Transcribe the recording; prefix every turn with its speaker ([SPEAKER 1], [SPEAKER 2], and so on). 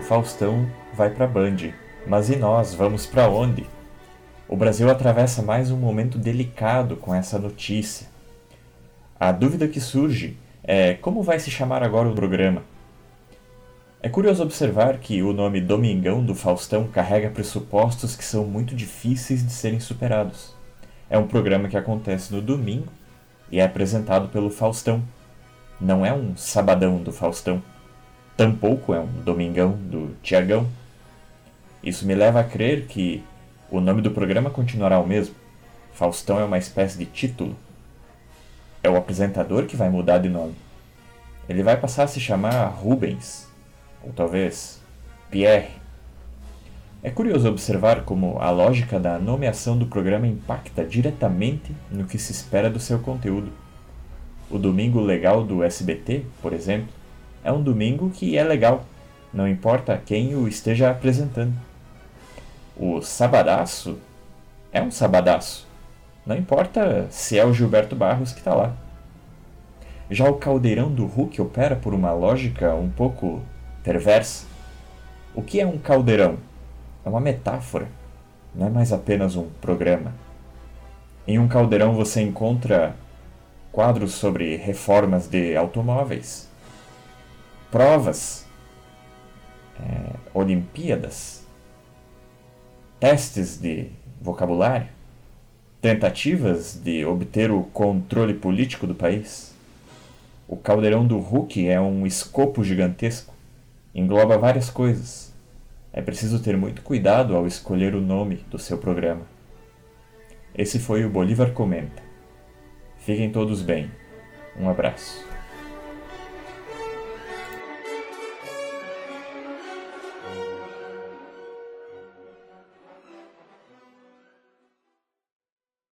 [SPEAKER 1] Faustão vai para Band. Mas e nós, vamos para onde? O Brasil atravessa mais um momento delicado com essa notícia. A dúvida que surge é como vai se chamar agora o programa? É curioso observar que o nome Domingão do Faustão carrega pressupostos que são muito difíceis de serem superados. É um programa que acontece no domingo e é apresentado pelo Faustão. Não é um sabadão do Faustão. Tampouco é um domingão do Tiagão. Isso me leva a crer que o nome do programa continuará o mesmo. Faustão é uma espécie de título. É o apresentador que vai mudar de nome. Ele vai passar a se chamar Rubens, ou talvez Pierre. É curioso observar como a lógica da nomeação do programa impacta diretamente no que se espera do seu conteúdo. O Domingo Legal do SBT, por exemplo, é um domingo que é legal, não importa quem o esteja apresentando. O Sabadaço é um Sabadaço, não importa se é o Gilberto Barros que está lá. Já o caldeirão do Hulk opera por uma lógica um pouco perversa. O que é um caldeirão? É uma metáfora, não é mais apenas um programa. Em um caldeirão você encontra quadros sobre reformas de automóveis, provas, é, Olimpíadas, testes de vocabulário, tentativas de obter o controle político do país. O caldeirão do Hulk é um escopo gigantesco, engloba várias coisas. É preciso ter muito cuidado ao escolher o nome do seu programa. Esse foi o Bolívar Comenta. Fiquem todos bem. Um abraço.